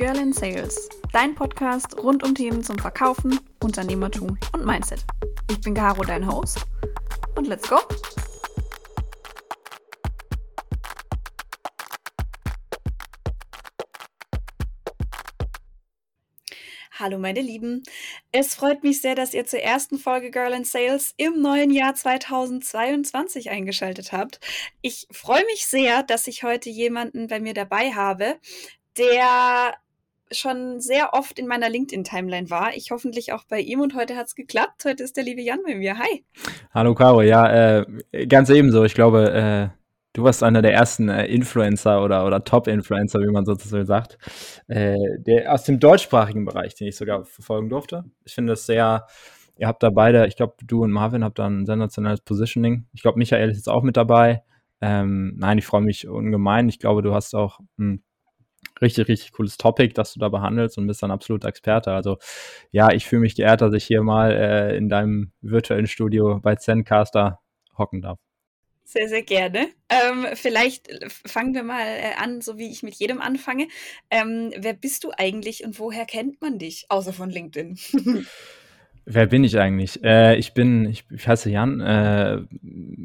Girl in Sales, dein Podcast rund um Themen zum Verkaufen, Unternehmertum und Mindset. Ich bin Caro, dein Host. Und let's go! Hallo meine Lieben. Es freut mich sehr, dass ihr zur ersten Folge Girl in Sales im neuen Jahr 2022 eingeschaltet habt. Ich freue mich sehr, dass ich heute jemanden bei mir dabei habe, der schon sehr oft in meiner LinkedIn-Timeline war. Ich hoffentlich auch bei ihm und heute hat es geklappt. Heute ist der liebe Jan bei mir. Hi. Hallo Caro, ja, äh, ganz ebenso. Ich glaube, äh, Du warst einer der ersten äh, Influencer oder, oder Top-Influencer, wie man sozusagen sagt, äh, der aus dem deutschsprachigen Bereich, den ich sogar verfolgen durfte. Ich finde es sehr, ihr habt da beide, ich glaube, du und Marvin habt da ein sensationelles Positioning. Ich glaube, Michael ist jetzt auch mit dabei. Ähm, nein, ich freue mich ungemein. Ich glaube, du hast auch ein richtig, richtig cooles Topic, das du da behandelst und bist dann absolut Experte. Also ja, ich fühle mich geehrt, dass ich hier mal äh, in deinem virtuellen Studio bei Zencaster hocken darf. Sehr, sehr gerne. Ähm, vielleicht fangen wir mal äh, an, so wie ich mit jedem anfange. Ähm, wer bist du eigentlich und woher kennt man dich, außer von LinkedIn? Wer bin ich eigentlich? Äh, ich bin, ich, ich heiße Jan. Äh,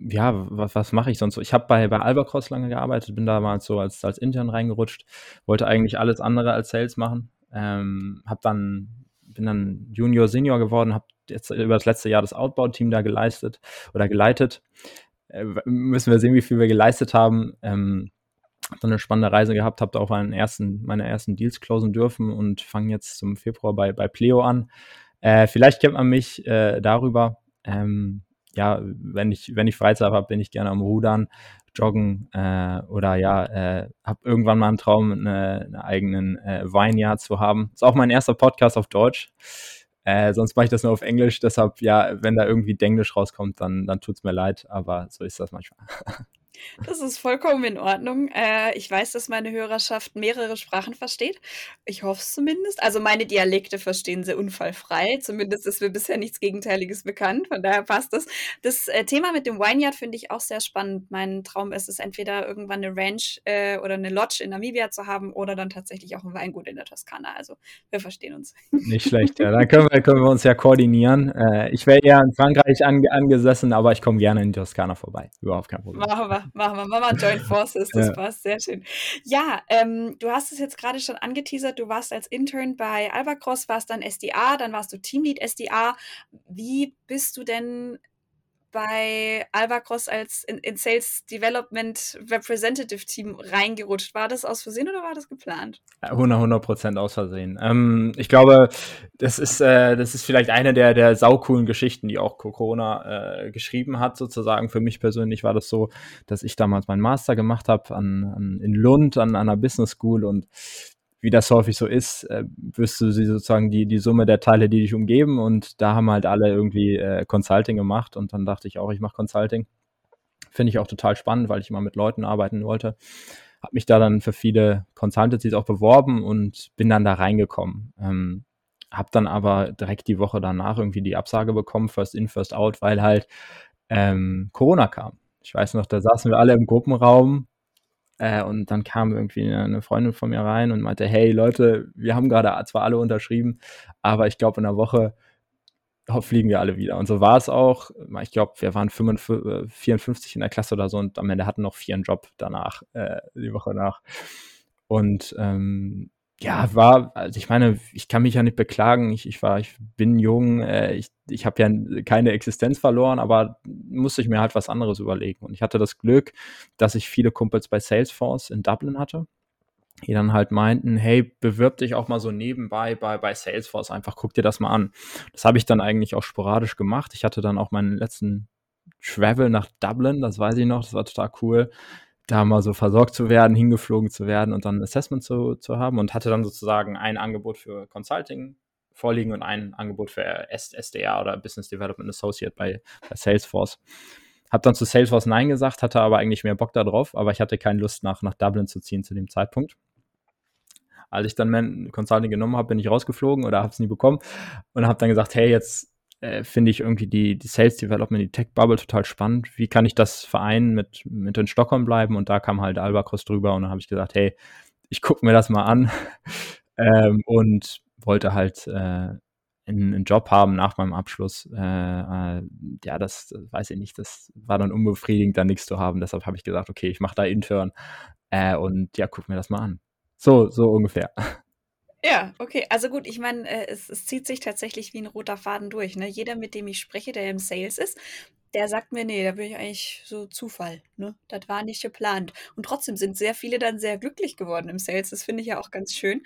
ja, was, was mache ich sonst so? Ich habe bei, bei Albacross lange gearbeitet, bin damals so als, als Intern reingerutscht, wollte eigentlich alles andere als Sales machen. Ähm, hab dann, bin dann Junior, Senior geworden, habe jetzt über das letzte Jahr das Outbound-Team da geleistet oder geleitet. Äh, müssen wir sehen, wie viel wir geleistet haben. Ähm, so eine spannende Reise gehabt, habe auch meinen ersten, meine ersten Deals closen dürfen und fange jetzt zum Februar bei, bei Pleo an. Äh, vielleicht kennt man mich äh, darüber. Ähm, ja, wenn ich, wenn ich Freizeit habe, bin ich gerne am Rudern, Joggen äh, oder ja, äh, habe irgendwann mal einen Traum, eine, einen eigenen äh, Weinjahr zu haben. Ist auch mein erster Podcast auf Deutsch. Äh, sonst mache ich das nur auf Englisch. Deshalb, ja, wenn da irgendwie Denglisch rauskommt, dann, dann tut es mir leid. Aber so ist das manchmal. Das ist vollkommen in Ordnung. Äh, ich weiß, dass meine Hörerschaft mehrere Sprachen versteht. Ich hoffe es zumindest. Also meine Dialekte verstehen sie unfallfrei. Zumindest ist mir bisher nichts Gegenteiliges bekannt. Von daher passt das. Das äh, Thema mit dem Vineyard finde ich auch sehr spannend. Mein Traum ist es, entweder irgendwann eine Ranch äh, oder eine Lodge in Namibia zu haben oder dann tatsächlich auch ein Weingut in der Toskana. Also wir verstehen uns. Nicht schlecht, ja. Dann können wir, können wir uns ja koordinieren. Äh, ich wäre eher in Frankreich ange angesessen, aber ich komme gerne in die Toskana vorbei. Überhaupt kein Problem. Machen wir machen wir. Mama Joint Forces, das ja. passt, sehr schön. Ja, ähm, du hast es jetzt gerade schon angeteasert, du warst als Intern bei Albacross, warst dann SDA, dann warst du Teamlead SDA. Wie bist du denn bei Albacross als in, in, Sales Development Representative Team reingerutscht. War das aus Versehen oder war das geplant? 100 Prozent aus Versehen. Ähm, ich glaube, das ist, äh, das ist vielleicht eine der, der saucoolen Geschichten, die auch Corona äh, geschrieben hat, sozusagen. Für mich persönlich war das so, dass ich damals meinen Master gemacht habe an, an, in Lund an, an einer Business School und wie das häufig so ist, äh, wirst du sie sozusagen die, die Summe der Teile, die dich umgeben. Und da haben halt alle irgendwie äh, Consulting gemacht. Und dann dachte ich auch, ich mache Consulting. Finde ich auch total spannend, weil ich immer mit Leuten arbeiten wollte. Habe mich da dann für viele Consultancies auch beworben und bin dann da reingekommen. Ähm, habe dann aber direkt die Woche danach irgendwie die Absage bekommen, first in, first out, weil halt ähm, Corona kam. Ich weiß noch, da saßen wir alle im Gruppenraum äh, und dann kam irgendwie eine Freundin von mir rein und meinte, hey Leute, wir haben gerade zwar alle unterschrieben, aber ich glaube in einer Woche fliegen wir alle wieder. Und so war es auch. Ich glaube, wir waren 55, 54 in der Klasse oder so und am Ende hatten noch vier einen Job danach, äh, die Woche nach. Und ähm, ja, war, also ich meine, ich kann mich ja nicht beklagen. Ich, ich war, ich bin jung, äh, ich, ich habe ja keine Existenz verloren, aber musste ich mir halt was anderes überlegen. Und ich hatte das Glück, dass ich viele Kumpels bei Salesforce in Dublin hatte, die dann halt meinten, hey, bewirb dich auch mal so nebenbei bei, bei Salesforce, einfach guck dir das mal an. Das habe ich dann eigentlich auch sporadisch gemacht. Ich hatte dann auch meinen letzten Travel nach Dublin, das weiß ich noch, das war total cool da mal so versorgt zu werden, hingeflogen zu werden und dann ein Assessment zu, zu haben und hatte dann sozusagen ein Angebot für Consulting vorliegen und ein Angebot für SDR oder Business Development Associate bei, bei Salesforce. Hab dann zu Salesforce Nein gesagt, hatte aber eigentlich mehr Bock darauf, aber ich hatte keine Lust nach, nach Dublin zu ziehen zu dem Zeitpunkt. Als ich dann mein Consulting genommen habe, bin ich rausgeflogen oder habe es nie bekommen und habe dann gesagt, hey, jetzt äh, finde ich irgendwie die, die Sales Development, die Tech Bubble total spannend. Wie kann ich das vereinen mit, mit in Stockholm bleiben? Und da kam halt Albacross drüber und dann habe ich gesagt, hey, ich gucke mir das mal an. ähm, und wollte halt äh, einen Job haben nach meinem Abschluss. Äh, äh, ja, das, das weiß ich nicht, das war dann unbefriedigend, da nichts zu haben. Deshalb habe ich gesagt, okay, ich mache da Intern äh, und ja, guck mir das mal an. So, so ungefähr. Ja, okay. Also gut, ich meine, äh, es, es zieht sich tatsächlich wie ein roter Faden durch. Ne? Jeder, mit dem ich spreche, der im Sales ist, der sagt mir, nee, da bin ich eigentlich so Zufall. Ne? Das war nicht geplant. Und trotzdem sind sehr viele dann sehr glücklich geworden im Sales. Das finde ich ja auch ganz schön.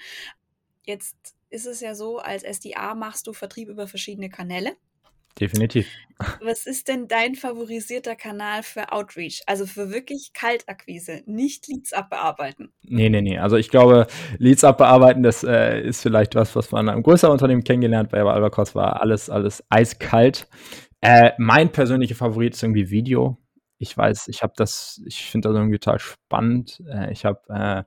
Jetzt ist es ja so, als SDA machst du Vertrieb über verschiedene Kanäle. Definitiv. Was ist denn dein favorisierter Kanal für Outreach? Also für wirklich Kaltakquise, nicht Leads abbearbeiten. Nee, nee, nee. Also ich glaube, Leads abbearbeiten, das äh, ist vielleicht was, was man in einem größeren Unternehmen kennengelernt. Bei Albacos war alles, alles eiskalt. Äh, mein persönlicher Favorit ist irgendwie Video ich weiß, ich habe das, ich finde das irgendwie total spannend. Äh, ich habe äh,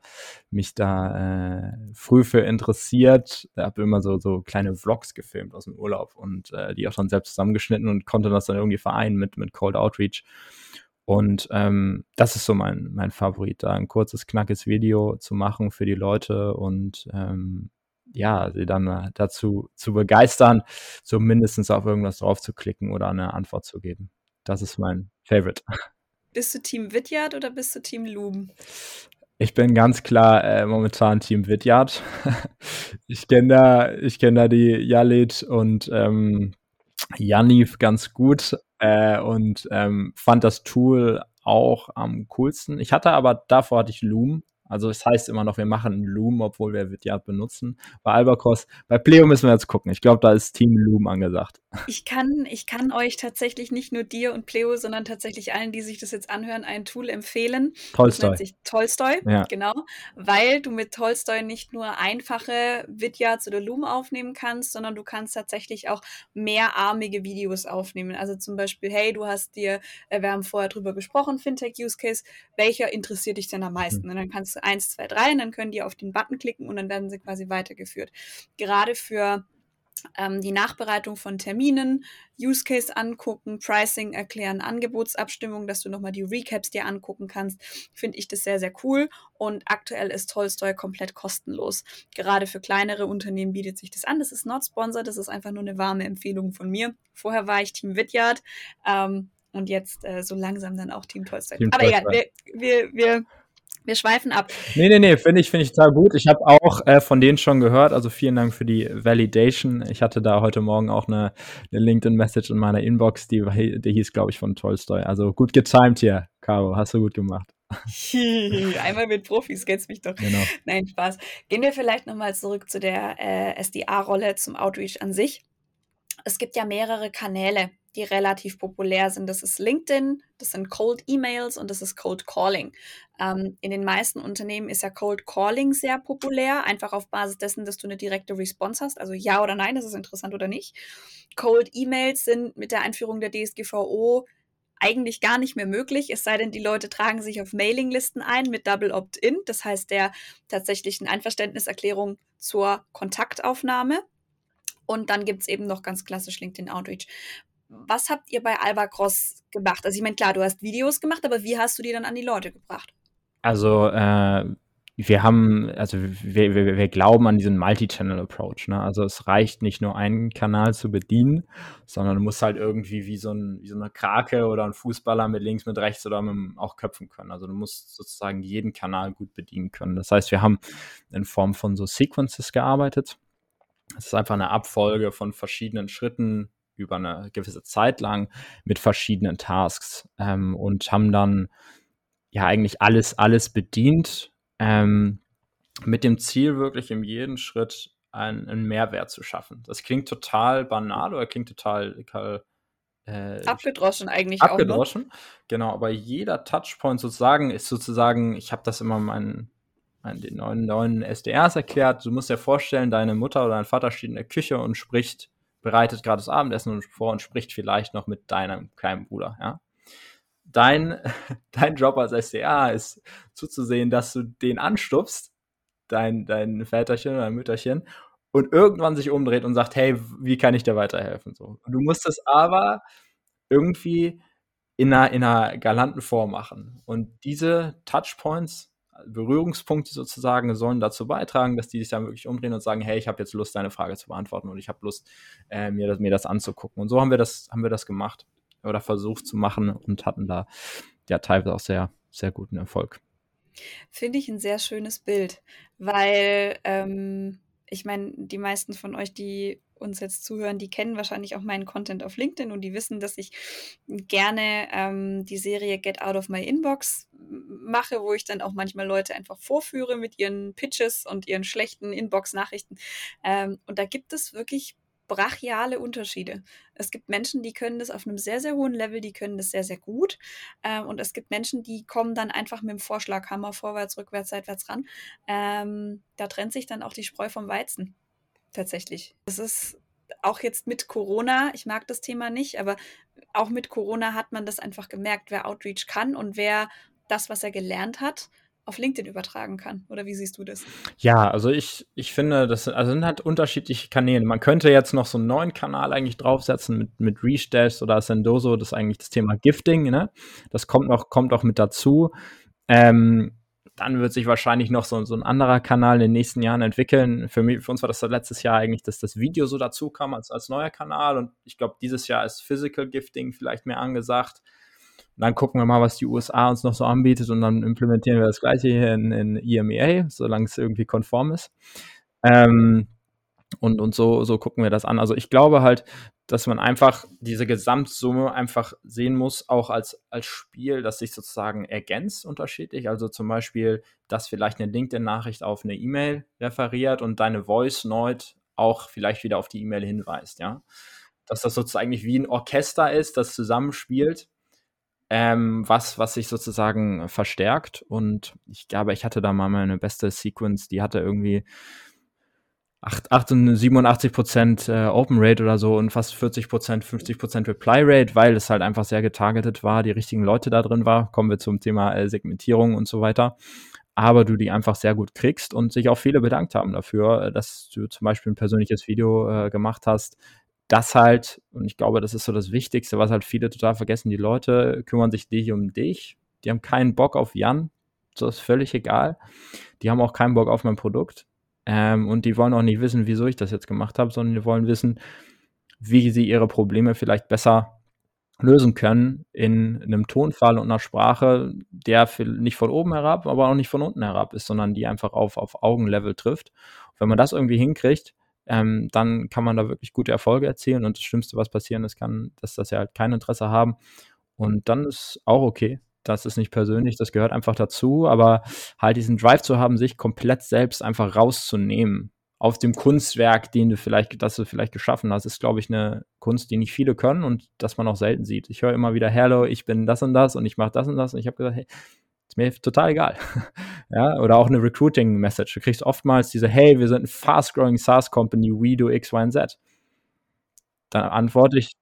mich da äh, früh für interessiert, habe immer so, so kleine Vlogs gefilmt aus dem Urlaub und äh, die auch schon selbst zusammengeschnitten und konnte das dann irgendwie vereinen mit, mit Cold Outreach. Und ähm, das ist so mein, mein Favorit, da ein kurzes, knackes Video zu machen für die Leute und ähm, ja, sie dann äh, dazu zu begeistern, so mindestens auf irgendwas drauf zu klicken oder eine Antwort zu geben. Das ist mein Favorite. Bist du Team Vidyard oder bist du Team Loom? Ich bin ganz klar äh, momentan Team Vidyard. ich kenne da, ich kenne da die Jalit und ähm, Janif ganz gut äh, und ähm, fand das Tool auch am coolsten. Ich hatte aber davor hatte ich Loom also es heißt immer noch, wir machen Loom, obwohl wir Vidyard benutzen. Bei Albacos, bei Pleo müssen wir jetzt gucken. Ich glaube, da ist Team Loom angesagt. Ich kann, ich kann euch tatsächlich nicht nur dir und Pleo, sondern tatsächlich allen, die sich das jetzt anhören, ein Tool empfehlen. Tolstoy. Das nennt sich Tolstoy, ja. genau. Weil du mit Tolstoy nicht nur einfache Vidyads oder Loom aufnehmen kannst, sondern du kannst tatsächlich auch mehrarmige Videos aufnehmen. Also zum Beispiel, hey, du hast dir, äh, wir haben vorher drüber gesprochen, Fintech-Use Case, welcher interessiert dich denn am meisten? Hm. Und dann kannst du 1, 2, 3 und dann können die auf den Button klicken und dann werden sie quasi weitergeführt. Gerade für ähm, die Nachbereitung von Terminen, Use Case angucken, Pricing erklären, Angebotsabstimmung, dass du nochmal die Recaps dir angucken kannst, finde ich das sehr, sehr cool. Und aktuell ist Tolstoy komplett kostenlos. Gerade für kleinere Unternehmen bietet sich das an. Das ist not sponsored, das ist einfach nur eine warme Empfehlung von mir. Vorher war ich Team Vidyard ähm, und jetzt äh, so langsam dann auch Team Tolstoy. Team Aber Tolstoy. egal, wir, wir, wir wir schweifen ab. Nee, nee, nee, finde ich, finde ich total gut. Ich habe auch äh, von denen schon gehört. Also vielen Dank für die Validation. Ich hatte da heute Morgen auch eine, eine LinkedIn-Message in meiner Inbox, die, die hieß, glaube ich, von Tolstoy. Also gut getimed hier, Caro. Hast du gut gemacht. Einmal mit Profis, kennst mich doch. Genau. Nein, Spaß. Gehen wir vielleicht nochmal zurück zu der äh, SDA-Rolle, zum Outreach an sich. Es gibt ja mehrere Kanäle, die relativ populär sind. Das ist LinkedIn, das sind Cold Emails und das ist Cold Calling. Ähm, in den meisten Unternehmen ist ja Cold Calling sehr populär, einfach auf Basis dessen, dass du eine direkte Response hast, also ja oder nein, das ist interessant oder nicht. Cold Emails sind mit der Einführung der DSGVO eigentlich gar nicht mehr möglich, es sei denn, die Leute tragen sich auf Mailinglisten ein mit Double Opt-in, das heißt der tatsächlichen Einverständniserklärung zur Kontaktaufnahme. Und dann gibt es eben noch ganz klassisch LinkedIn Outreach was habt ihr bei Albacross gemacht? Also ich meine, klar, du hast Videos gemacht, aber wie hast du die dann an die Leute gebracht? Also äh, wir haben, also wir, wir, wir glauben an diesen Multi-Channel-Approach. Ne? Also es reicht nicht nur einen Kanal zu bedienen, sondern du musst halt irgendwie wie so, ein, wie so eine Krake oder ein Fußballer mit links, mit rechts oder mit auch köpfen können. Also du musst sozusagen jeden Kanal gut bedienen können. Das heißt, wir haben in Form von so Sequences gearbeitet. Das ist einfach eine Abfolge von verschiedenen Schritten, über eine gewisse Zeit lang mit verschiedenen Tasks ähm, und haben dann ja eigentlich alles, alles bedient, ähm, mit dem Ziel wirklich in jedem Schritt einen, einen, Mehrwert zu schaffen. Das klingt total banal oder klingt total, äh, abgedroschen eigentlich abgedroschen, auch, ne? genau, aber jeder Touchpoint sozusagen ist sozusagen, ich habe das immer meinen den neuen, neuen SDRs erklärt, du musst dir vorstellen, deine Mutter oder dein Vater steht in der Küche und spricht bereitet gerade das Abendessen vor und spricht vielleicht noch mit deinem kleinen Bruder, ja. Dein, dein Job als SDA ist zuzusehen, dass du den anstupst, dein, dein Väterchen oder Mütterchen, und irgendwann sich umdreht und sagt, hey, wie kann ich dir weiterhelfen? So. Du musst es aber irgendwie in einer, in einer galanten Form machen. Und diese Touchpoints Berührungspunkte sozusagen sollen dazu beitragen, dass die sich dann wirklich umdrehen und sagen, hey, ich habe jetzt Lust, deine Frage zu beantworten und ich habe Lust, äh, mir, das, mir das anzugucken. Und so haben wir das, haben wir das gemacht oder versucht zu machen und hatten da ja teilweise auch sehr, sehr guten Erfolg. Finde ich ein sehr schönes Bild, weil ähm, ich meine, die meisten von euch, die uns jetzt zuhören, die kennen wahrscheinlich auch meinen Content auf LinkedIn und die wissen, dass ich gerne ähm, die Serie Get Out of My Inbox mache, wo ich dann auch manchmal Leute einfach vorführe mit ihren Pitches und ihren schlechten Inbox-Nachrichten. Ähm, und da gibt es wirklich brachiale Unterschiede. Es gibt Menschen, die können das auf einem sehr, sehr hohen Level, die können das sehr, sehr gut. Ähm, und es gibt Menschen, die kommen dann einfach mit dem Vorschlaghammer vorwärts, rückwärts, seitwärts ran. Ähm, da trennt sich dann auch die Spreu vom Weizen. Tatsächlich. Das ist auch jetzt mit Corona, ich mag das Thema nicht, aber auch mit Corona hat man das einfach gemerkt, wer Outreach kann und wer das, was er gelernt hat, auf LinkedIn übertragen kann. Oder wie siehst du das? Ja, also ich, ich finde, das also sind halt unterschiedliche Kanäle. Man könnte jetzt noch so einen neuen Kanal eigentlich draufsetzen mit, mit Restash oder Sendoso, das ist eigentlich das Thema Gifting, ne? Das kommt noch, kommt auch mit dazu. Ähm, dann wird sich wahrscheinlich noch so, so ein anderer Kanal in den nächsten Jahren entwickeln. Für, mich, für uns war das letztes Jahr eigentlich, dass das Video so dazu kam als, als neuer Kanal. Und ich glaube, dieses Jahr ist Physical Gifting vielleicht mehr angesagt. Und dann gucken wir mal, was die USA uns noch so anbietet und dann implementieren wir das gleiche hier in, in EMEA, solange es irgendwie konform ist. Ähm, und, und so, so gucken wir das an. Also ich glaube halt, dass man einfach diese Gesamtsumme einfach sehen muss, auch als, als Spiel, das sich sozusagen ergänzt unterschiedlich. Also zum Beispiel, dass vielleicht eine LinkedIn-Nachricht auf eine E-Mail referiert und deine Voice Note auch vielleicht wieder auf die E-Mail hinweist, ja. Dass das sozusagen wie ein Orchester ist, das zusammenspielt ähm, was, was sich sozusagen verstärkt. Und ich glaube, ich hatte da mal meine beste Sequence, die hatte irgendwie 8, 8 87 Prozent äh, Open Rate oder so und fast 40 Prozent, 50 Prozent Reply Rate, weil es halt einfach sehr getargetet war, die richtigen Leute da drin war. Kommen wir zum Thema äh, Segmentierung und so weiter. Aber du die einfach sehr gut kriegst und sich auch viele bedankt haben dafür, äh, dass du zum Beispiel ein persönliches Video äh, gemacht hast, das halt, und ich glaube, das ist so das Wichtigste, was halt viele total vergessen, die Leute kümmern sich nicht um dich, die haben keinen Bock auf Jan, das ist völlig egal. Die haben auch keinen Bock auf mein Produkt. Ähm, und die wollen auch nicht wissen, wieso ich das jetzt gemacht habe, sondern die wollen wissen, wie sie ihre Probleme vielleicht besser lösen können in einem Tonfall und einer Sprache, der nicht von oben herab, aber auch nicht von unten herab ist, sondern die einfach auf, auf Augenlevel trifft. Und wenn man das irgendwie hinkriegt, ähm, dann kann man da wirklich gute Erfolge erzielen und das Schlimmste, was passieren ist, kann, dass das ja halt kein Interesse haben und dann ist auch okay. Das ist nicht persönlich, das gehört einfach dazu, aber halt diesen Drive zu haben, sich komplett selbst einfach rauszunehmen aus dem Kunstwerk, den du vielleicht, das du vielleicht geschaffen hast, ist, glaube ich, eine Kunst, die nicht viele können und das man auch selten sieht. Ich höre immer wieder, hello, ich bin das und das und ich mache das und das und ich habe gesagt, hey, ist mir total egal. ja, oder auch eine Recruiting-Message. Du kriegst oftmals diese, hey, wir sind ein fast-growing SaaS-Company, we do X, Y und Z. Dann antworte ich,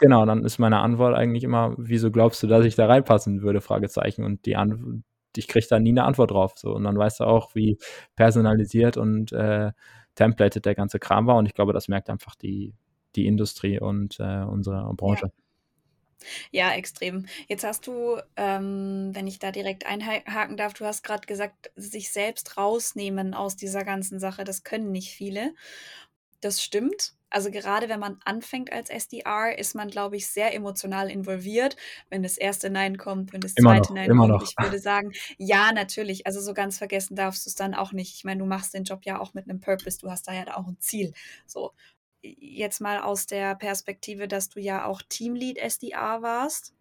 genau, dann ist meine Antwort eigentlich immer, wieso glaubst du, dass ich da reinpassen würde? Fragezeichen. Und die Antwort, ich kriege da nie eine Antwort drauf. So. Und dann weißt du auch, wie personalisiert und äh, templated der ganze Kram war. Und ich glaube, das merkt einfach die, die Industrie und äh, unsere Branche. Ja. Ja, extrem. Jetzt hast du, ähm, wenn ich da direkt einhaken darf, du hast gerade gesagt, sich selbst rausnehmen aus dieser ganzen Sache, das können nicht viele. Das stimmt. Also gerade wenn man anfängt als SDR, ist man, glaube ich, sehr emotional involviert, wenn das erste Nein kommt, wenn das Immer zweite noch, Nein kommt. noch. Ich würde sagen, ja, natürlich. Also so ganz vergessen darfst du es dann auch nicht. Ich meine, du machst den Job ja auch mit einem Purpose, du hast da ja auch ein Ziel. So jetzt mal aus der Perspektive, dass du ja auch Teamlead SDA warst.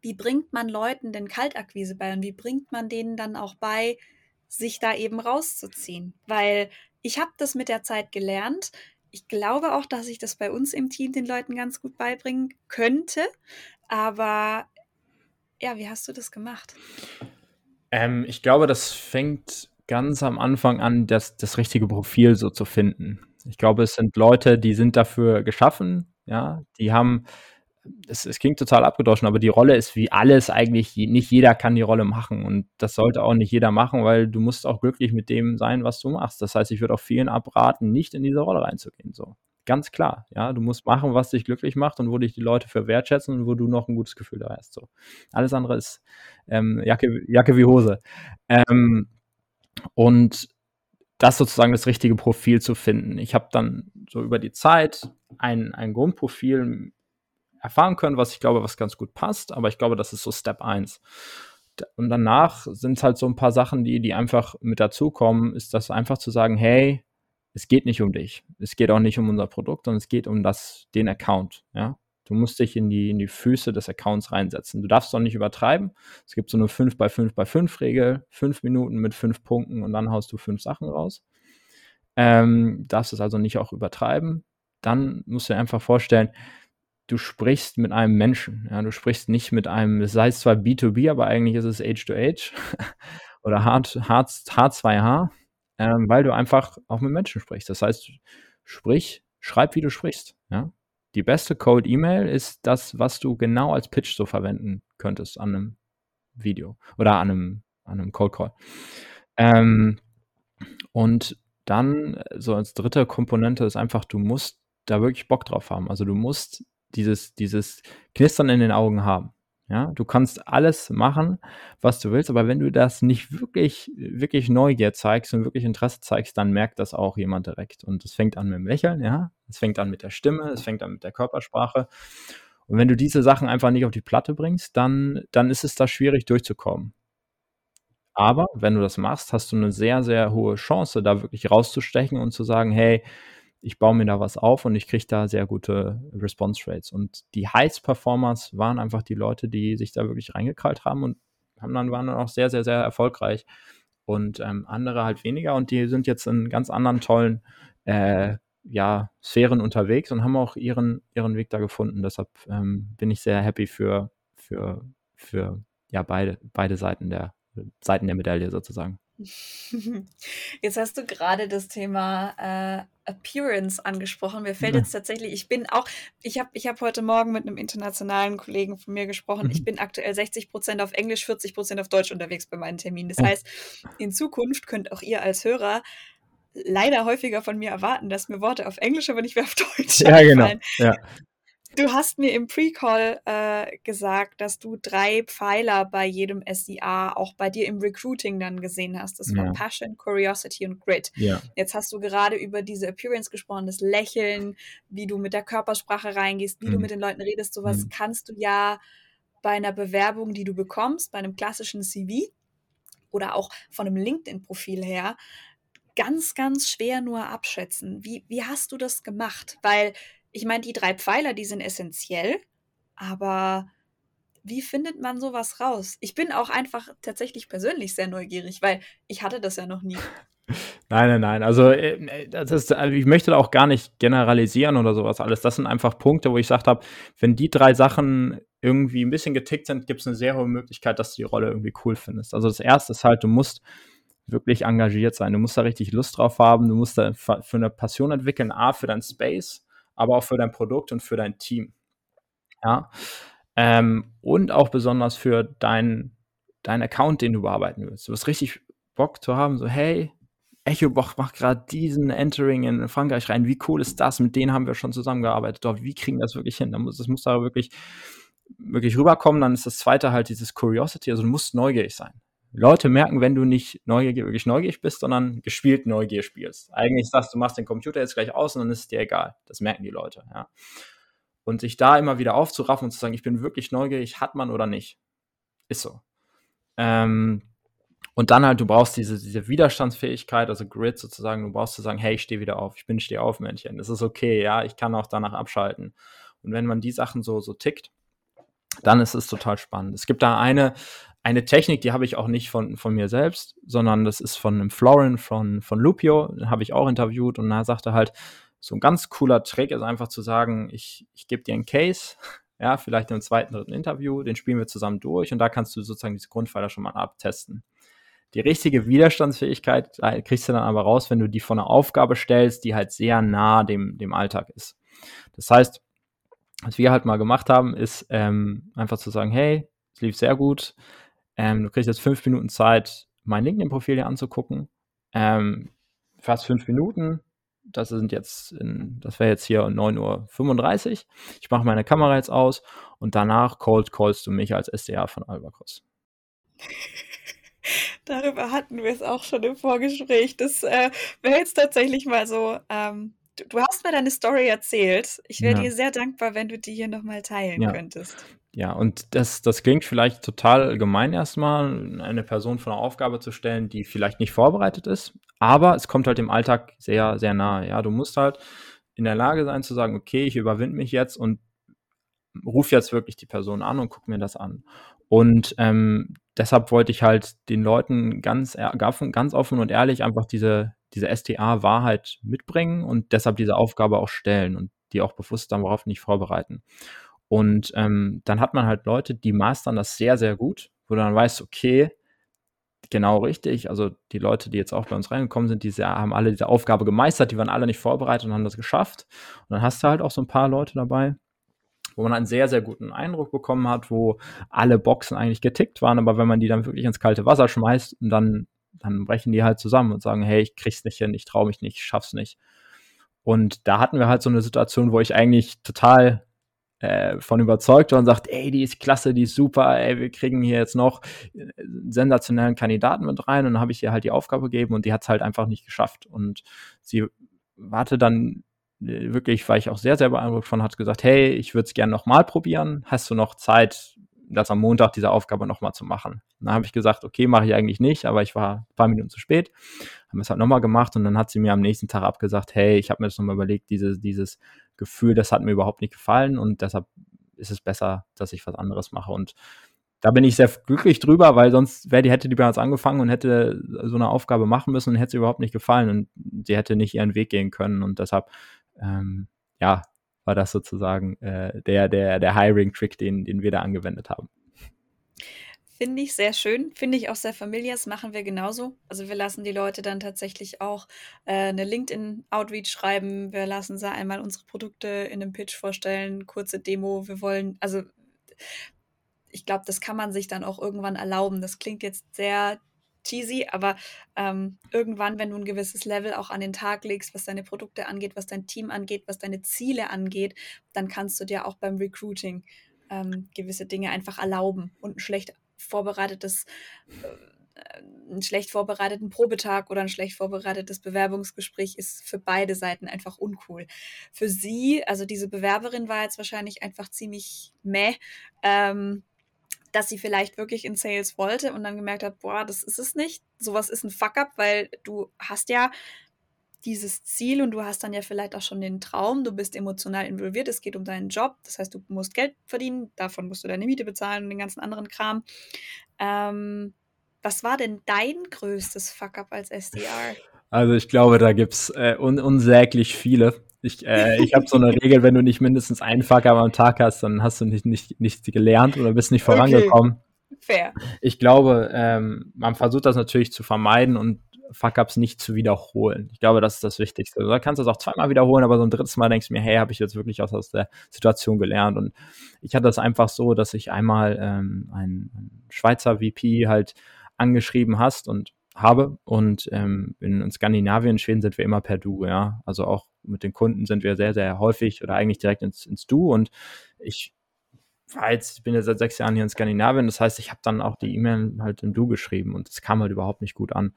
Wie bringt man Leuten denn Kaltakquise bei und wie bringt man denen dann auch bei, sich da eben rauszuziehen? Weil ich habe das mit der Zeit gelernt. Ich glaube auch, dass ich das bei uns im Team den Leuten ganz gut beibringen könnte. Aber ja, wie hast du das gemacht? Ähm, ich glaube, das fängt ganz am Anfang an, das, das richtige Profil so zu finden. Ich glaube, es sind Leute, die sind dafür geschaffen, ja, die haben, es, es klingt total abgedroschen, aber die Rolle ist wie alles eigentlich, nicht jeder kann die Rolle machen und das sollte auch nicht jeder machen, weil du musst auch glücklich mit dem sein, was du machst. Das heißt, ich würde auch vielen abraten, nicht in diese Rolle reinzugehen, so. Ganz klar, ja. Du musst machen, was dich glücklich macht und wo dich die Leute für wertschätzen und wo du noch 'n gutes Gefühl dabei hast, so. Alles andere ist, ähm, Jacke Jacke wie Hose. Ähm, und das sozusagen das richtige Profil zu finden. Ich habe dann so über die Zeit ein ein Grundprofil erfahren können, was ich glaube, was ganz gut passt, aber ich glaube, das ist so Step 1. D und danach sind's halt so 'n paar Sachen, die die einfach mit dazukommen, ist das einfach zu sagen: „Hey, es geht nicht um dich. Es geht auch nicht um unser Produkt, sondern es geht um das den Account“, ja? Du musst dich in die in die Füße des Accounts reinsetzen. Du darfst auch nicht übertreiben. Es gibt so 'ne 5 bei 5 bei 5 Regel, 5 Minuten mit 5 Punkten und dann haust du 5 Sachen raus. Ähm, darfst es also nicht auch übertreiben. Dann musst du dir einfach vorstellen, du sprichst mit einem Menschen, ja? Du sprichst nicht mit einem es heißt zwar B2B, aber eigentlich ist es Age to Age oder H H H2H, ähm, weil du einfach auch mit Menschen sprichst. Das heißt, sprich schreib, wie du sprichst, ja? Die beste Cold E-Mail ist das, was du genau als Pitch so verwenden könntest an 'nem Video oder an 'nem an 'nem Cold Call. Ähm, und dann so als 3. Komponente ist einfach, du musst da wirklich Bock drauf haben. Also, du musst dieses dieses Knistern in den Augen haben, ja? Du kannst alles machen, was du willst, aber wenn du das nicht wirklich wirklich Neugier zeigst und wirklich Interesse zeigst, dann merkt das auch jemand direkt. Und das fängt an mit'm Lächeln, ja? Es fängt an mit der Stimme, es fängt an mit der Körpersprache. Und wenn du diese Sachen einfach nicht auf die Platte bringst, dann dann ist es da schwierig durchzukommen. Aber wenn du das machst, hast du 'ne sehr, sehr hohe Chance, da wirklich rauszustechen und zu sagen: „Hey, ich baue mir da was auf und ich kriege da sehr gute Response Rates.“ Und die Highest Performers waren einfach die Leute, die sich da wirklich reingekrallt haben und haben dann waren dann auch sehr, sehr, sehr erfolgreich und, ähm, andere halt weniger und die sind jetzt in ganz anderen tollen, äh, ja, Sphären unterwegs und haben auch ihren ihren Weg da gefunden. Deshalb, ähm, bin ich sehr happy für für für, ja, beide beide Seiten der Seiten der Medaille sozusagen. Jetzt hast du grade das Thema, äh, Appearance angesprochen. Mir fällt Ja. jetzt tatsächlich ich bin auch ich habe ich habe heute Morgen mit 'nem internationalen Kollegen von mir gesprochen. Ich Mhm. bin aktuell 60 % auf Englisch, 40 % auf Deutsch unterwegs bei meinen Terminen. Das Oh. heißt, in Zukunft könnt auch ihr als Hörer leider häufiger von mir erwarten, dass mir Worte auf Englisch, aber nicht mehr auf Deutsch Ja, genau. Ja. Du hast mir im Pre-Call, äh, gesagt, dass du 3 Pfeiler bei jedem SDA auch bei dir im Recruiting dann gesehen hast. Das war Ja. Passion, Curiosity und Grit. Ja. Jetzt hast du gerade über diese Appearance gesprochen, das Lächeln, wie du mit der Körpersprache reingehst, wie du Mhm. mit den Leuten redest. So was Mhm. kannst du ja bei 'ner Bewerbung, die du bekommst, bei 'nem klassischen CV oder auch von 'nem LinkedIn-Profil her, ganz, ganz schwer nur abschätzen. Wie wie hast du das gemacht? Weil ich meine, die 3 Pfeiler, die sind essenziell, aber wie findet man so was raus? Ich bin auch einfach tatsächlich persönlich sehr neugierig, weil ich hatte das ja noch nie. Nein, nein, nein. Also, äh, das ist also, ich möchte da auch gar nicht generalisieren oder so was alles. Das sind einfach Punkte, wo ich gesagt habe, wenn die 3 Sachen irgendwie 'n bisschen getickt sind, gibt's 'ne sehr hohe Möglichkeit, dass du die Rolle irgendwie cool findest. Also, das 1. ist halt, du musst wirklich engagiert sein. Du musst da richtig Lust drauf haben. Du musst da für 'ne Passion entwickeln, A, für deinen Space, aber auch für dein Produkt und für dein Team. Ja? Ähm, und auch besonders für deinen deinen Account, den du bearbeiten willst. Du hast richtig Bock zu haben, so: „Hey, EchoBoch macht grad diesen Entering in Frankreich rein. Wie cool ist das? Mit denen haben wir schon zusammengearbeitet. Doch, wie kriegen wir das wirklich hin?“ Da muss das muss da wirklich wirklich rüberkommen. Dann ist das 2. halt dieses Curiosity, also, du musst neugierig sein. Leute merken, wenn du nicht neugierig wirklich neugierig bist, sondern gespielt Neugier spielst. Eigentlich sagst du, machst den Computer jetzt gleich aus und dann ist es dir egal. Das merken die Leute, ja? Und sich da immer wieder aufzuraffen und zu sagen: „Ich bin wirklich neugierig, hat man oder nicht?“ Ist so. Ähm, und dann halt, du brauchst diese diese Widerstandsfähigkeit, also Grit sozusagen. Du brauchst zu sagen: „Hey, ich stehe wieder auf. Ich bin 'n Stehauf-Männchen. Es ist okay, ja? Ich kann auch danach abschalten.“ Und wenn man die Sachen so so tickt, dann ist es total spannend. Es gibt da eine eine Technik, die habe ich auch nicht von von mir selbst, sondern das ist von 'nem Florin von von Loopio, den habe ich auch interviewt und da sagt er halt, so 'n ganz cooler Trick ist einfach zu sagen: „Ich ich gebe dir 'n Case, ja, vielleicht im 2., 3. Interview, den spielen wir zusammen durch und da kannst du sozusagen diese Grundpfeiler schon mal abtesten.“ Die richtige Widerstandsfähigkeit, äh, kriegst du dann aber raus, wenn du die vor 'ne Aufgabe stellst, die halt sehr nah dem dem Alltag ist. Das heißt, was wir halt mal gemacht haben, ist, ähm, einfach zu sagen: „Hey, es lief sehr gut. Ähm, du kriegst jetzt 5 Minuten Zeit, mein LinkedIn-Profil dir anzugucken. Ähm, fast 5 Minuten. das sind jetzt, in, das wäre jetzt hier 9.35 Uhr. Ich mache meine Kamera jetzt aus und danach cold callst du mich als SDA von Albacross. Darüber hatten wir es auch schon im Vorgespräch. Das äh, wäre jetzt tatsächlich mal so. Ähm, du, du, hast mir deine Story erzählt. Ich wäre ja. dir sehr dankbar, wenn du die hier nochmal teilen ja. könntest. Ja, und das, das klingt vielleicht total gemein erstmal, eine Person vor eine Aufgabe zu stellen, die vielleicht nicht vorbereitet ist, aber es kommt halt im Alltag sehr, sehr nahe. Ja, du musst halt in der Lage sein zu sagen, okay, ich überwinde mich jetzt und ruf jetzt wirklich die Person an und guck mir das an. Und ähm, deshalb wollte ich halt den Leuten ganz, ganz offen und ehrlich einfach diese, diese STA-Wahrheit mitbringen und deshalb diese Aufgabe auch stellen und die auch bewusst darauf nicht vorbereiten. Und ähm, dann hat man halt Leute, die mastern das sehr, sehr gut, wo dann weißt, okay, genau richtig. Also die Leute, die jetzt auch bei uns reingekommen sind, die haben alle diese Aufgabe gemeistert, die waren alle nicht vorbereitet und haben das geschafft. Und dann hast du halt auch so ein paar Leute dabei, wo man einen sehr, sehr guten Eindruck bekommen hat, wo alle Boxen eigentlich getickt waren, aber wenn man die dann wirklich ins kalte Wasser schmeißt, dann, dann brechen die halt zusammen und sagen, hey, ich krieg's nicht hin, ich traue mich nicht, ich schaff's nicht. Und da hatten wir halt so eine Situation, wo ich eigentlich total äh, von überzeugt war und sagt, ey, die ist klasse, die ist super, ey, wir kriegen hier jetzt noch einen sensationellen Kandidaten mit rein und dann habe ich ihr halt die Aufgabe gegeben und die hat es halt einfach nicht geschafft und sie warte dann äh, wirklich, weil ich auch sehr, sehr beeindruckt von, hat gesagt, hey, ich würde es gerne nochmal probieren, hast du noch Zeit, das am Montag diese Aufgabe nochmal zu machen. Dann habe ich gesagt, okay, mache ich eigentlich nicht, aber ich war ein paar Minuten zu spät. Haben es halt nochmal gemacht und dann hat sie mir am nächsten Tag abgesagt, hey, ich habe mir das nochmal überlegt, diese, dieses Gefühl, das hat mir überhaupt nicht gefallen und deshalb ist es besser, dass ich was anderes mache. Und da bin ich sehr glücklich drüber, weil sonst wäre die hätte die bereits angefangen und hätte so eine Aufgabe machen müssen und hätte sie überhaupt nicht gefallen und sie hätte nicht ihren Weg gehen können und deshalb ähm, ja war das sozusagen äh, der der der Hiring Trick, den den wir da angewendet haben. Finde ich sehr schön. Finde ich auch sehr familiär. Das machen wir genauso. Also wir lassen die Leute dann tatsächlich auch äh, eine LinkedIn-Outreach schreiben. Wir lassen sie einmal unsere Produkte in einem Pitch vorstellen, kurze Demo. Wir wollen, also ich glaube, das kann man sich dann auch irgendwann erlauben. Das klingt jetzt sehr cheesy, aber ähm, irgendwann, wenn du ein gewisses Level auch an den Tag legst, was deine Produkte angeht, was dein Team angeht, was deine Ziele angeht, dann kannst du dir auch beim Recruiting ähm, gewisse Dinge einfach erlauben und ein schlecht vorbereitetes, äh, einen schlecht vorbereiteten Probetag oder ein schlecht vorbereitetes Bewerbungsgespräch ist für beide Seiten einfach uncool. Für sie, also diese Bewerberin war jetzt wahrscheinlich einfach ziemlich meh, ähm, dass sie vielleicht wirklich in Sales wollte und dann gemerkt hat, boah, das ist es nicht. Sowas ist ein Fuck-up, weil du hast ja dieses Ziel und du hast dann ja vielleicht auch schon den Traum, du bist emotional involviert, es geht um deinen Job, das heißt, du musst Geld verdienen, davon musst du deine Miete bezahlen und den ganzen anderen Kram. Ähm, was war denn dein größtes Fuck-up als SDR? Also ich glaube, da gibt's äh, un unsäglich viele. Ich, äh, ich habe so eine Regel, wenn du nicht mindestens einen Fuck-up am Tag hast, dann hast du nicht, nicht, nicht gelernt oder bist nicht vorangekommen. Okay. Fair. Ich glaube, ähm, man versucht das natürlich zu vermeiden und Fuck-Ups nicht zu wiederholen. Ich glaube, das ist das Wichtigste. Du kannst das auch zweimal wiederholen, aber so ein drittes Mal denkst du mir, hey, habe ich jetzt wirklich aus, aus der Situation gelernt? Und ich hatte das einfach so, dass ich einmal ähm, einen Schweizer VP halt angeschrieben hast und habe und ähm, in, in Skandinavien, Schweden sind wir immer per Du, ja. Also auch mit den Kunden sind wir sehr, sehr häufig oder eigentlich direkt ins, ins Du und ich war jetzt, ich bin ja seit sechs Jahren hier in Skandinavien, das heißt, ich habe dann auch die E-Mail halt im Du geschrieben und es kam halt überhaupt nicht gut an.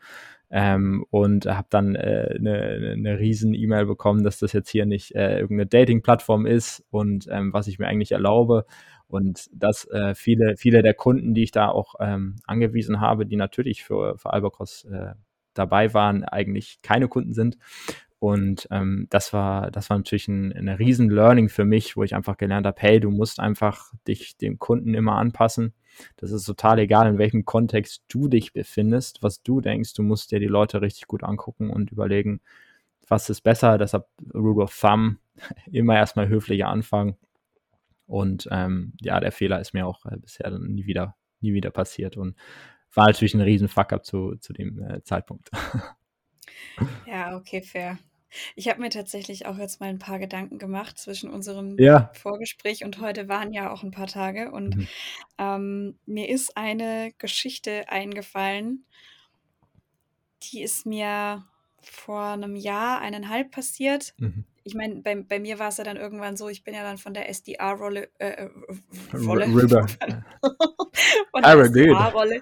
Ähm, und habe dann äh, eine, eine riesen E-Mail bekommen, dass das jetzt hier nicht äh, irgendeine Dating-Plattform ist und ähm, was ich mir eigentlich erlaube. Und dass äh, viele, viele der Kunden, die ich da auch ähm, angewiesen habe, die natürlich für, für Albacross äh, dabei waren, eigentlich keine Kunden sind. Und ähm, das war, das war natürlich ein, eine riesen Learning für mich, wo ich einfach gelernt habe, hey, du musst einfach dich dem Kunden immer anpassen. Das ist total egal, in welchem Kontext du dich befindest, was du denkst. Du musst dir die Leute richtig gut angucken und überlegen, was ist besser. Deshalb Rule of Thumb, immer erstmal höflicher anfangen. Und ähm, ja, der Fehler ist mir auch äh, bisher dann nie wieder, nie wieder passiert und war natürlich ein riesen Fuck-up zu, zu dem äh, Zeitpunkt. Ja, okay, fair. Ich habe mir tatsächlich auch jetzt mal ein paar Gedanken gemacht zwischen unserem Ja. Vorgespräch und heute waren ja auch ein paar Tage und Mhm. ähm, mir ist eine Geschichte eingefallen, die ist mir vor einem Jahr, eineinhalb passiert. Mhm. Ich meine, bei, bei mir war es ja dann irgendwann so, ich bin ja dann von der SDR-Rolle äh, äh, R- Rolle, River. von der. SDR-Rolle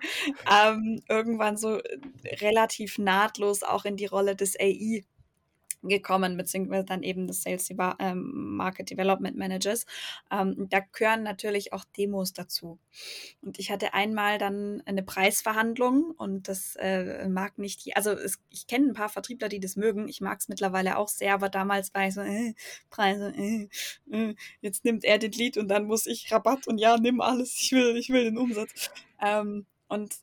ähm, irgendwann so äh, relativ nahtlos auch in die Rolle des AI gekommen, beziehungsweise dann eben des Sales ähm, Market Development Managers. Ähm, da gehören natürlich auch Demos dazu. Und ich hatte einmal dann eine Preisverhandlung und das äh, mag nicht, also es, ich kenne ein paar Vertriebler, die das mögen. Ich mag es mittlerweile auch sehr, aber damals war ich so, äh, Preise, äh, äh, jetzt nimmt er den Lied und dann muss ich Rabatt und ja, nimm alles, ich will, ich will den Umsatz. Ähm, und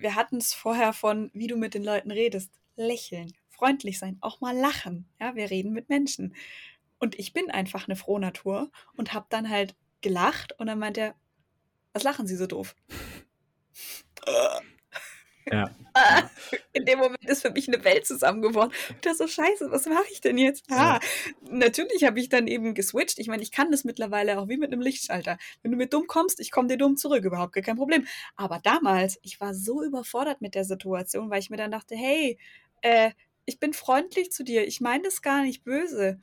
wir hatten es vorher von, wie du mit den Leuten redest. Lächeln, freundlich sein, auch mal lachen. Ja, wir reden mit Menschen. Und ich bin einfach eine Frohnatur und habe dann halt gelacht und dann meint er, was lachen Sie so doof? Ja. In dem Moment ist für mich eine Welt zusammengebrochen. Und das so scheiße, was mache ich denn jetzt? Ah, natürlich habe ich dann eben geswitcht. Ich meine, ich kann das mittlerweile auch wie mit einem Lichtschalter. Wenn du mir dumm kommst, ich komme dir dumm zurück, überhaupt gar kein Problem. Aber damals, ich war so überfordert mit der Situation, weil ich mir dann dachte, hey, äh, ich bin freundlich zu dir, ich meine das gar nicht böse.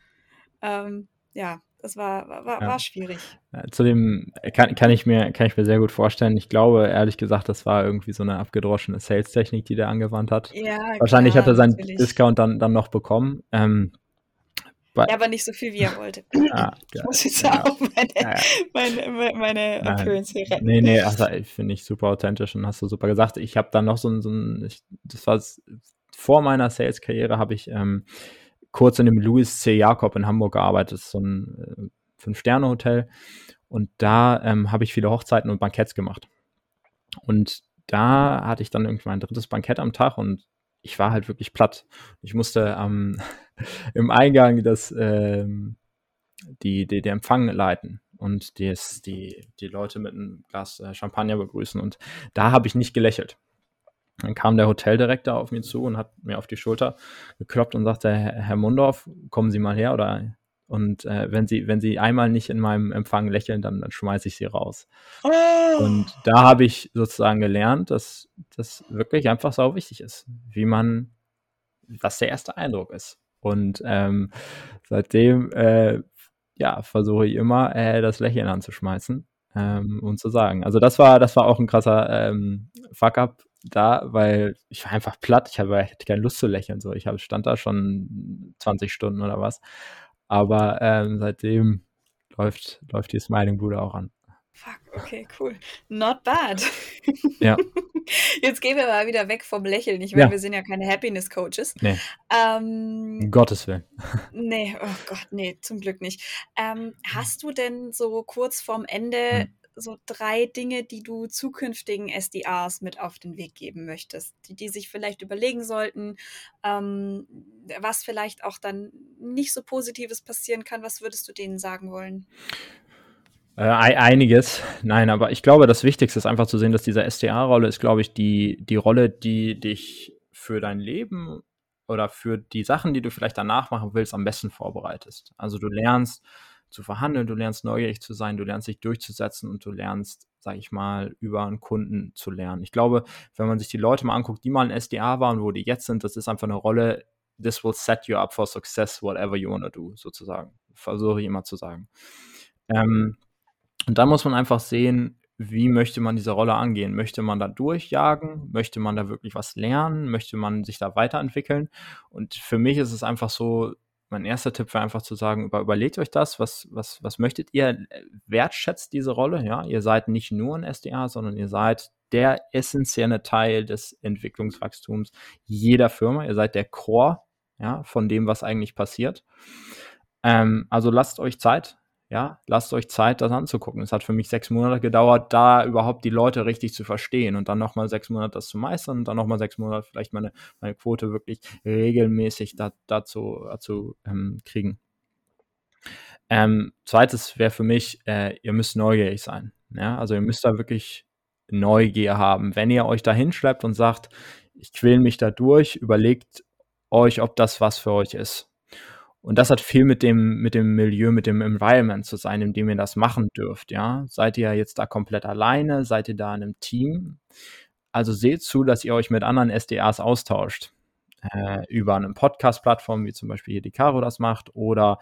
Ähm, ja, das war, war, Ja. war schwierig. Ja, Zudem kann, kann, ich mir, kann ich mir sehr gut vorstellen. Ich glaube, ehrlich gesagt, das war irgendwie so eine abgedroschene Sales-Technik, die der angewandt hat. Ja, Wahrscheinlich klar, hat er seinen natürlich. Discount dann, dann noch bekommen. Ähm, Ja, aber nicht so viel, wie er wollte. ah, Ich ja, muss jetzt ja, auch meine, ja, meine, meine, Nein. Appearance hier retten. Nee, nee, also ich finde ich super authentisch und hast du super gesagt. Ich habe dann noch so ein, so ein ich, das war vor meiner Sales-Karriere, habe ich ähm, kurz in dem Louis C. Jakob in Hamburg gearbeitet. Das ist so ein äh, Fünf-Sterne-Hotel. Und da ähm, habe ich viele Hochzeiten und Banketts gemacht. Und da hatte ich dann irgendwie mein drittes Bankett am Tag und ich war halt wirklich platt. Ich musste ähm, im Eingang das, ähm, die, die, den Empfang leiten und des, die, die Leute mit einem Glas äh, Champagner begrüßen. Und da habe ich nicht gelächelt. Dann kam der Hoteldirektor auf mich zu und hat mir auf die Schulter geklopft und sagte, Herr Herr Mundorf, kommen Sie mal her oder und äh, wenn Sie, wenn Sie einmal nicht in meinem Empfang lächeln, dann, dann schmeiße ich Sie raus. Oh. Und da habe ich sozusagen gelernt, dass das wirklich einfach sau wichtig ist, wie man, was der erste Eindruck ist. Und ähm, seitdem, äh, ja, versuche ich immer, äh, das Lächeln anzuschmeißen ähm, und zu sagen. Also das war, das war auch ein krasser ähm, Fuck-up da, weil ich war einfach platt. Ich habe ich hatte keine Lust zu lächeln. So, ich hab, stand da schon 20 Stunden oder was. Aber ähm, seitdem läuft, läuft die Smiling Bude auch an. Fuck, okay, cool. Not bad. Ja. Jetzt gehen wir mal wieder weg vom Lächeln. Ich meine, Ja. wir sind ja keine Happiness-Coaches. Nee, Ähm, um Gottes Willen. nee, oh Gott, nee, zum Glück nicht. Ähm, hast du denn so kurz vorm Ende Hm. So drei Dinge, die du zukünftigen SDAs mit auf den Weg geben möchtest, die, die sich vielleicht überlegen sollten, ähm, was vielleicht auch dann nicht so Positives passieren kann? Was würdest du denen sagen wollen? Äh, ei- einiges. Nein, aber ich glaube, das Wichtigste ist einfach zu sehen, dass diese SDA-Rolle ist, glaube ich, die, die Rolle, die dich für dein Leben oder für die Sachen, die du vielleicht danach machen willst, am besten vorbereitest. Also du lernst zu verhandeln, du lernst neugierig zu sein, du lernst dich durchzusetzen und du lernst, sag ich mal, über einen Kunden zu lernen. Ich glaube, wenn man sich die Leute mal anguckt, die mal ein SDA waren, wo die jetzt sind, das ist einfach eine Rolle, this will set you up for success, whatever you want to do, sozusagen. Versuche ich immer zu sagen. Ähm, und dann muss man einfach sehen, wie möchte man diese Rolle angehen? Möchte man da durchjagen? Möchte man da wirklich was lernen? Möchte man sich da weiterentwickeln? Und für mich ist es einfach so, mein erster Tipp wäre einfach zu sagen, über, überlegt euch das, was, was, was möchtet ihr? Wertschätzt diese Rolle, ja? Ihr seid nicht nur ein SDA, sondern ihr seid der essentielle Teil des Entwicklungswachstums jeder Firma. Ihr seid der Core, ja, von dem, was eigentlich passiert. Ähm, also lasst euch Zeit, ja, lasst euch Zeit, das anzugucken. Es hat für mich sechs Monate gedauert, da überhaupt die Leute richtig zu verstehen und dann nochmal sechs Monate das zu meistern und dann nochmal sechs Monate vielleicht meine, meine Quote wirklich regelmäßig da, dazu, dazu ähm, kriegen. Ähm, zweites wäre für mich, äh, ihr müsst neugierig sein. Ja? Also ihr müsst da wirklich Neugier haben. Wenn ihr euch da hinschleppt und sagt, ich quäle mich da durch, überlegt euch, ob das was für euch ist. Und das hat viel mit dem, mit dem Milieu, mit dem Environment zu sein, in dem ihr das machen dürft, ja. Seid ihr jetzt da komplett alleine? Seid ihr da in einem Team? Also seht zu, dass ihr euch mit anderen SDAs austauscht. äh, über eine Podcast-Plattform, wie zum Beispiel hier die Caro das macht, oder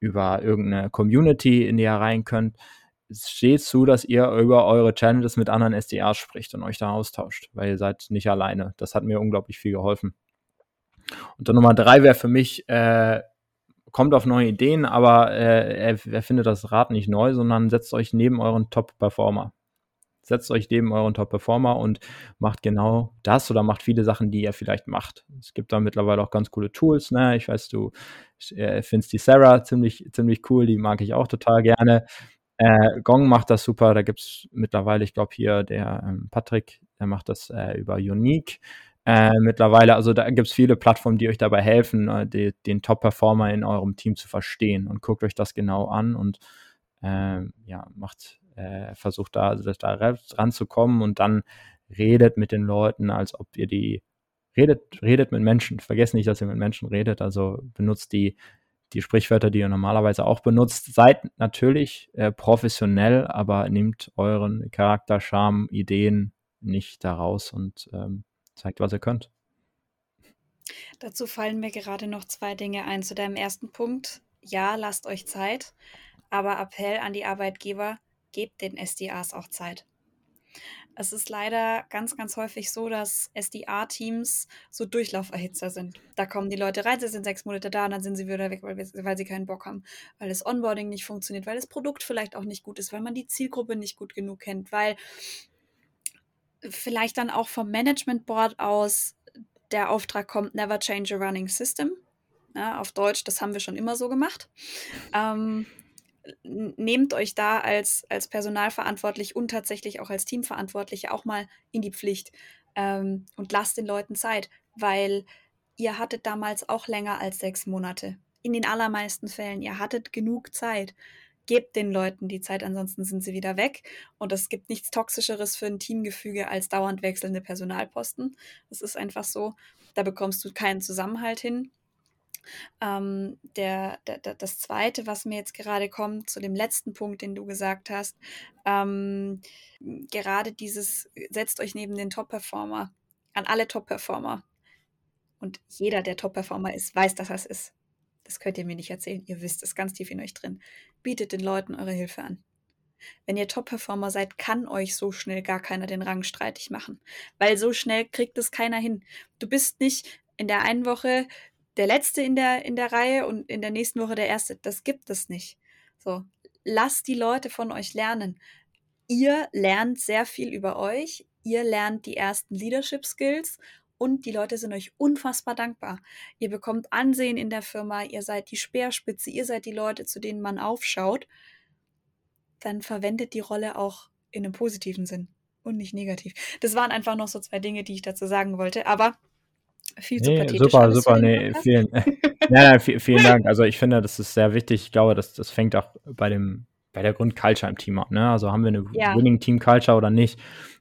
über irgendeine Community, in die ihr rein könnt, es steht zu, dass ihr über eure Channels mit anderen SDRs spricht und euch da austauscht, weil ihr seid nicht alleine. Das hat mir unglaublich viel geholfen. Und dann Nummer drei wäre für mich, äh, kommt auf neue Ideen, aber äh, er, er findet das Rad nicht neu, sondern setzt euch neben euren Top-Performer. Setzt euch neben euren Top-Performer und macht genau das oder macht viele Sachen, die ihr vielleicht macht. Es gibt da mittlerweile auch ganz coole Tools. Ne? Ich weiß, du äh, findest die Sarah ziemlich, ziemlich cool, die mag ich auch total gerne. Äh, Gong macht das super. Da gibt es mittlerweile, ich glaube, hier der ähm, Patrick, der macht das äh, über Unique. Äh, mittlerweile, also da gibt es viele Plattformen, die euch dabei helfen, äh, die, den Top-Performer in eurem Team zu verstehen und guckt euch das genau an und äh, ja, macht, äh, versucht da, also da ranzukommen und dann redet mit den Leuten, als ob ihr die, redet, redet mit Menschen. Vergesst nicht, dass ihr mit Menschen redet, also benutzt die, die Sprichwörter, die ihr normalerweise auch benutzt. Seid natürlich äh, professionell, aber nehmt euren Charakter, Charme, Ideen nicht daraus und ähm, zeigt, was ihr könnt. Dazu fallen mir gerade noch zwei Dinge ein. Zu deinem ersten Punkt, ja, lasst euch Zeit, aber Appell an die Arbeitgeber, gebt den SDAs auch Zeit. Es ist leider ganz, ganz häufig so, dass SDA-Teams so Durchlauferhitzer sind. Da kommen die Leute rein, sie sind sechs Monate da und dann sind sie wieder weg, weil, weil sie keinen Bock haben. Weil das Onboarding nicht funktioniert, weil das Produkt vielleicht auch nicht gut ist, weil man die Zielgruppe nicht gut genug kennt, weil vielleicht dann auch vom Management Board aus der Auftrag kommt, never change a running system. Ja, auf Deutsch, das haben wir schon immer so gemacht. Ähm, nehmt euch da als, als Personalverantwortlich und tatsächlich auch als Teamverantwortliche auch mal in die Pflicht ähm, und lasst den Leuten Zeit, weil ihr hattet damals auch länger als sechs Monate. In den allermeisten Fällen, ihr hattet genug Zeit gebt den Leuten die Zeit, ansonsten sind sie wieder weg. Und es gibt nichts Toxischeres für ein Teamgefüge als dauernd wechselnde Personalposten. Das ist einfach so. Da bekommst du keinen Zusammenhalt hin. Ähm, der, der, der, das zweite, was mir jetzt gerade kommt, zu dem letzten Punkt, den du gesagt hast, ähm, gerade dieses, setzt euch neben den Top-Performer, an alle Top-Performer. Und jeder, der Top-Performer ist, weiß, dass das ist. Das könnt ihr mir nicht erzählen. Ihr wisst es ganz tief in euch drin. Bietet den Leuten eure Hilfe an. Wenn ihr Top-Performer seid, kann euch so schnell gar keiner den Rang streitig machen. Weil so schnell kriegt es keiner hin. Du bist nicht in der einen Woche der Letzte in der, in der Reihe und in der nächsten Woche der Erste. Das gibt es nicht. So, lasst die Leute von euch lernen. Ihr lernt sehr viel über euch. Ihr lernt die ersten Leadership Skills und die Leute sind euch unfassbar dankbar. Ihr bekommt Ansehen in der Firma, ihr seid die Speerspitze, ihr seid die Leute, zu denen man aufschaut. Dann verwendet die Rolle auch in einem positiven Sinn und nicht negativ. Das waren einfach noch so zwei Dinge, die ich dazu sagen wollte, aber viel zu nee, pathetisch. Super, super, nee, vielen, ja, vielen Dank. Also ich finde, das ist sehr wichtig. Ich glaube, das, das fängt auch bei dem bei der Grundculture im Team ab. Ne? Also haben wir eine ja. Winning Team Culture oder nicht?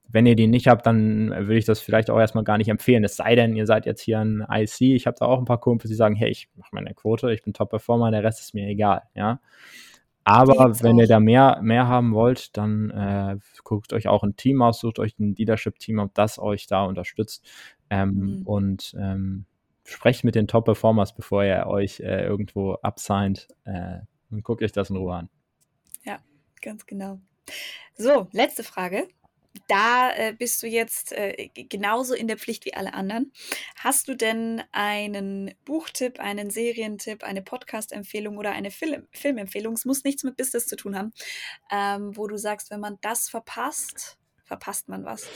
Wenn ihr die nicht habt, dann würde ich das vielleicht auch erstmal gar nicht empfehlen. Es sei denn, ihr seid jetzt hier ein IC. Ich habe da auch ein paar Kumpels, die sagen, hey, ich mache meine Quote, ich bin Top-Performer, der Rest ist mir egal. Ja. Aber wenn ihr da mehr, mehr haben wollt, dann äh, guckt euch auch ein Team aus, sucht euch ein Leadership-Team, das euch da unterstützt. Ähm, mhm. Und ähm, sprecht mit den Top-Performers, bevor ihr euch äh, irgendwo absigned äh, und guckt euch das in Ruhe an. Ganz genau. So, letzte Frage da äh, bist du jetzt äh, genauso in der Pflicht wie alle anderen. Hast du denn einen Buchtipp, einen Serientipp, eine Podcast-Empfehlung oder eine Film Filmempfehlung? Es muss nichts mit Business zu tun haben, ähm, wo du sagst, wenn man das verpasst, verpasst man was.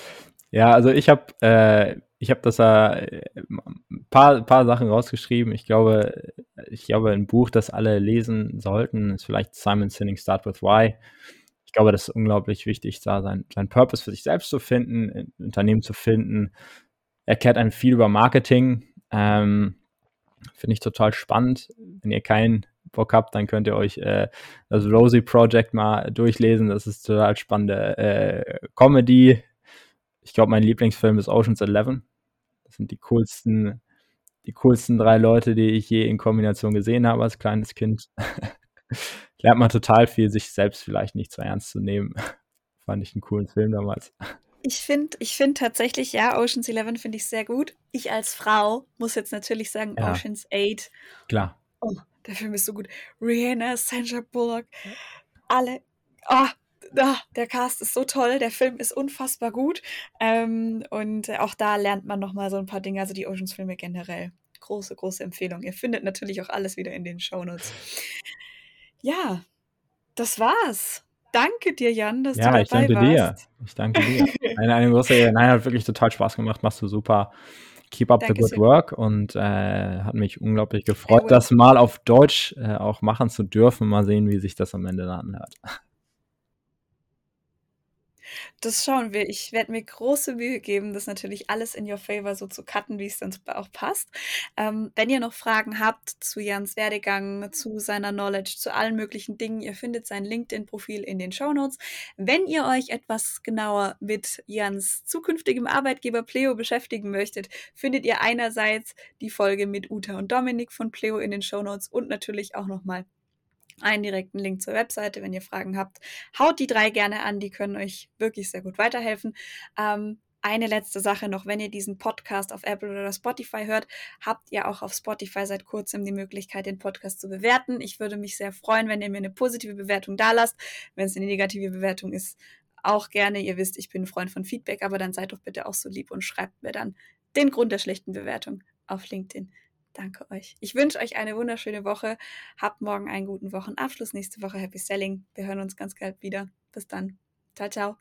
Ja, also ich habe äh, ich habe das äh, ein paar, paar Sachen rausgeschrieben. Ich glaube, ich glaube, ein Buch, das alle lesen sollten, ist vielleicht Simon Sinek Start with Why glaube, das ist unglaublich wichtig, da sein, sein Purpose für sich selbst zu finden, ein Unternehmen zu finden. Er kehrt einem viel über Marketing. Ähm, Finde ich total spannend. Wenn ihr keinen Bock habt, dann könnt ihr euch äh, das Rosie Project mal durchlesen. Das ist total spannende äh, Comedy. Ich glaube, mein Lieblingsfilm ist Ocean's Eleven. Das sind die coolsten, die coolsten drei Leute, die ich je in Kombination gesehen habe als kleines Kind. lernt man total viel, sich selbst vielleicht nicht so ernst zu nehmen. Fand ich einen coolen Film damals. Ich finde ich find tatsächlich, ja, Oceans 11 finde ich sehr gut. Ich als Frau muss jetzt natürlich sagen, ja. Oceans 8. Klar. Oh, der Film ist so gut. Rihanna, Sandra Bullock, alle. Oh, oh, der Cast ist so toll, der Film ist unfassbar gut. Ähm, und auch da lernt man nochmal so ein paar Dinge, also die Oceans-Filme generell. Große, große Empfehlung. Ihr findet natürlich auch alles wieder in den Shownotes. Ja, das war's. Danke dir, Jan, dass ja, du dabei ich danke warst. dir. Ich danke dir. eine, eine große, nein, hat wirklich total Spaß gemacht. Machst du super. Keep up Dankeschön. the good work und äh, hat mich unglaublich gefreut, das mal auf Deutsch äh, auch machen zu dürfen. Mal sehen, wie sich das am Ende dann anhört. Das schauen wir. Ich werde mir große Mühe geben, das natürlich alles in your favor so zu cutten, wie es dann auch passt. Ähm, wenn ihr noch Fragen habt zu Jans Werdegang, zu seiner Knowledge, zu allen möglichen Dingen, ihr findet sein LinkedIn-Profil in den Show Notes. Wenn ihr euch etwas genauer mit Jans zukünftigem Arbeitgeber Pleo beschäftigen möchtet, findet ihr einerseits die Folge mit Uta und Dominik von Pleo in den Show Notes und natürlich auch nochmal einen direkten Link zur Webseite, wenn ihr Fragen habt. Haut die drei gerne an, die können euch wirklich sehr gut weiterhelfen. Ähm, eine letzte Sache noch, wenn ihr diesen Podcast auf Apple oder Spotify hört, habt ihr auch auf Spotify seit kurzem die Möglichkeit, den Podcast zu bewerten. Ich würde mich sehr freuen, wenn ihr mir eine positive Bewertung da lasst. Wenn es eine negative Bewertung ist, auch gerne. Ihr wisst, ich bin ein Freund von Feedback, aber dann seid doch bitte auch so lieb und schreibt mir dann den Grund der schlechten Bewertung auf LinkedIn. Danke euch. Ich wünsche euch eine wunderschöne Woche. Habt morgen einen guten Wochenabschluss. Nächste Woche Happy Selling. Wir hören uns ganz bald wieder. Bis dann. Ciao, ciao.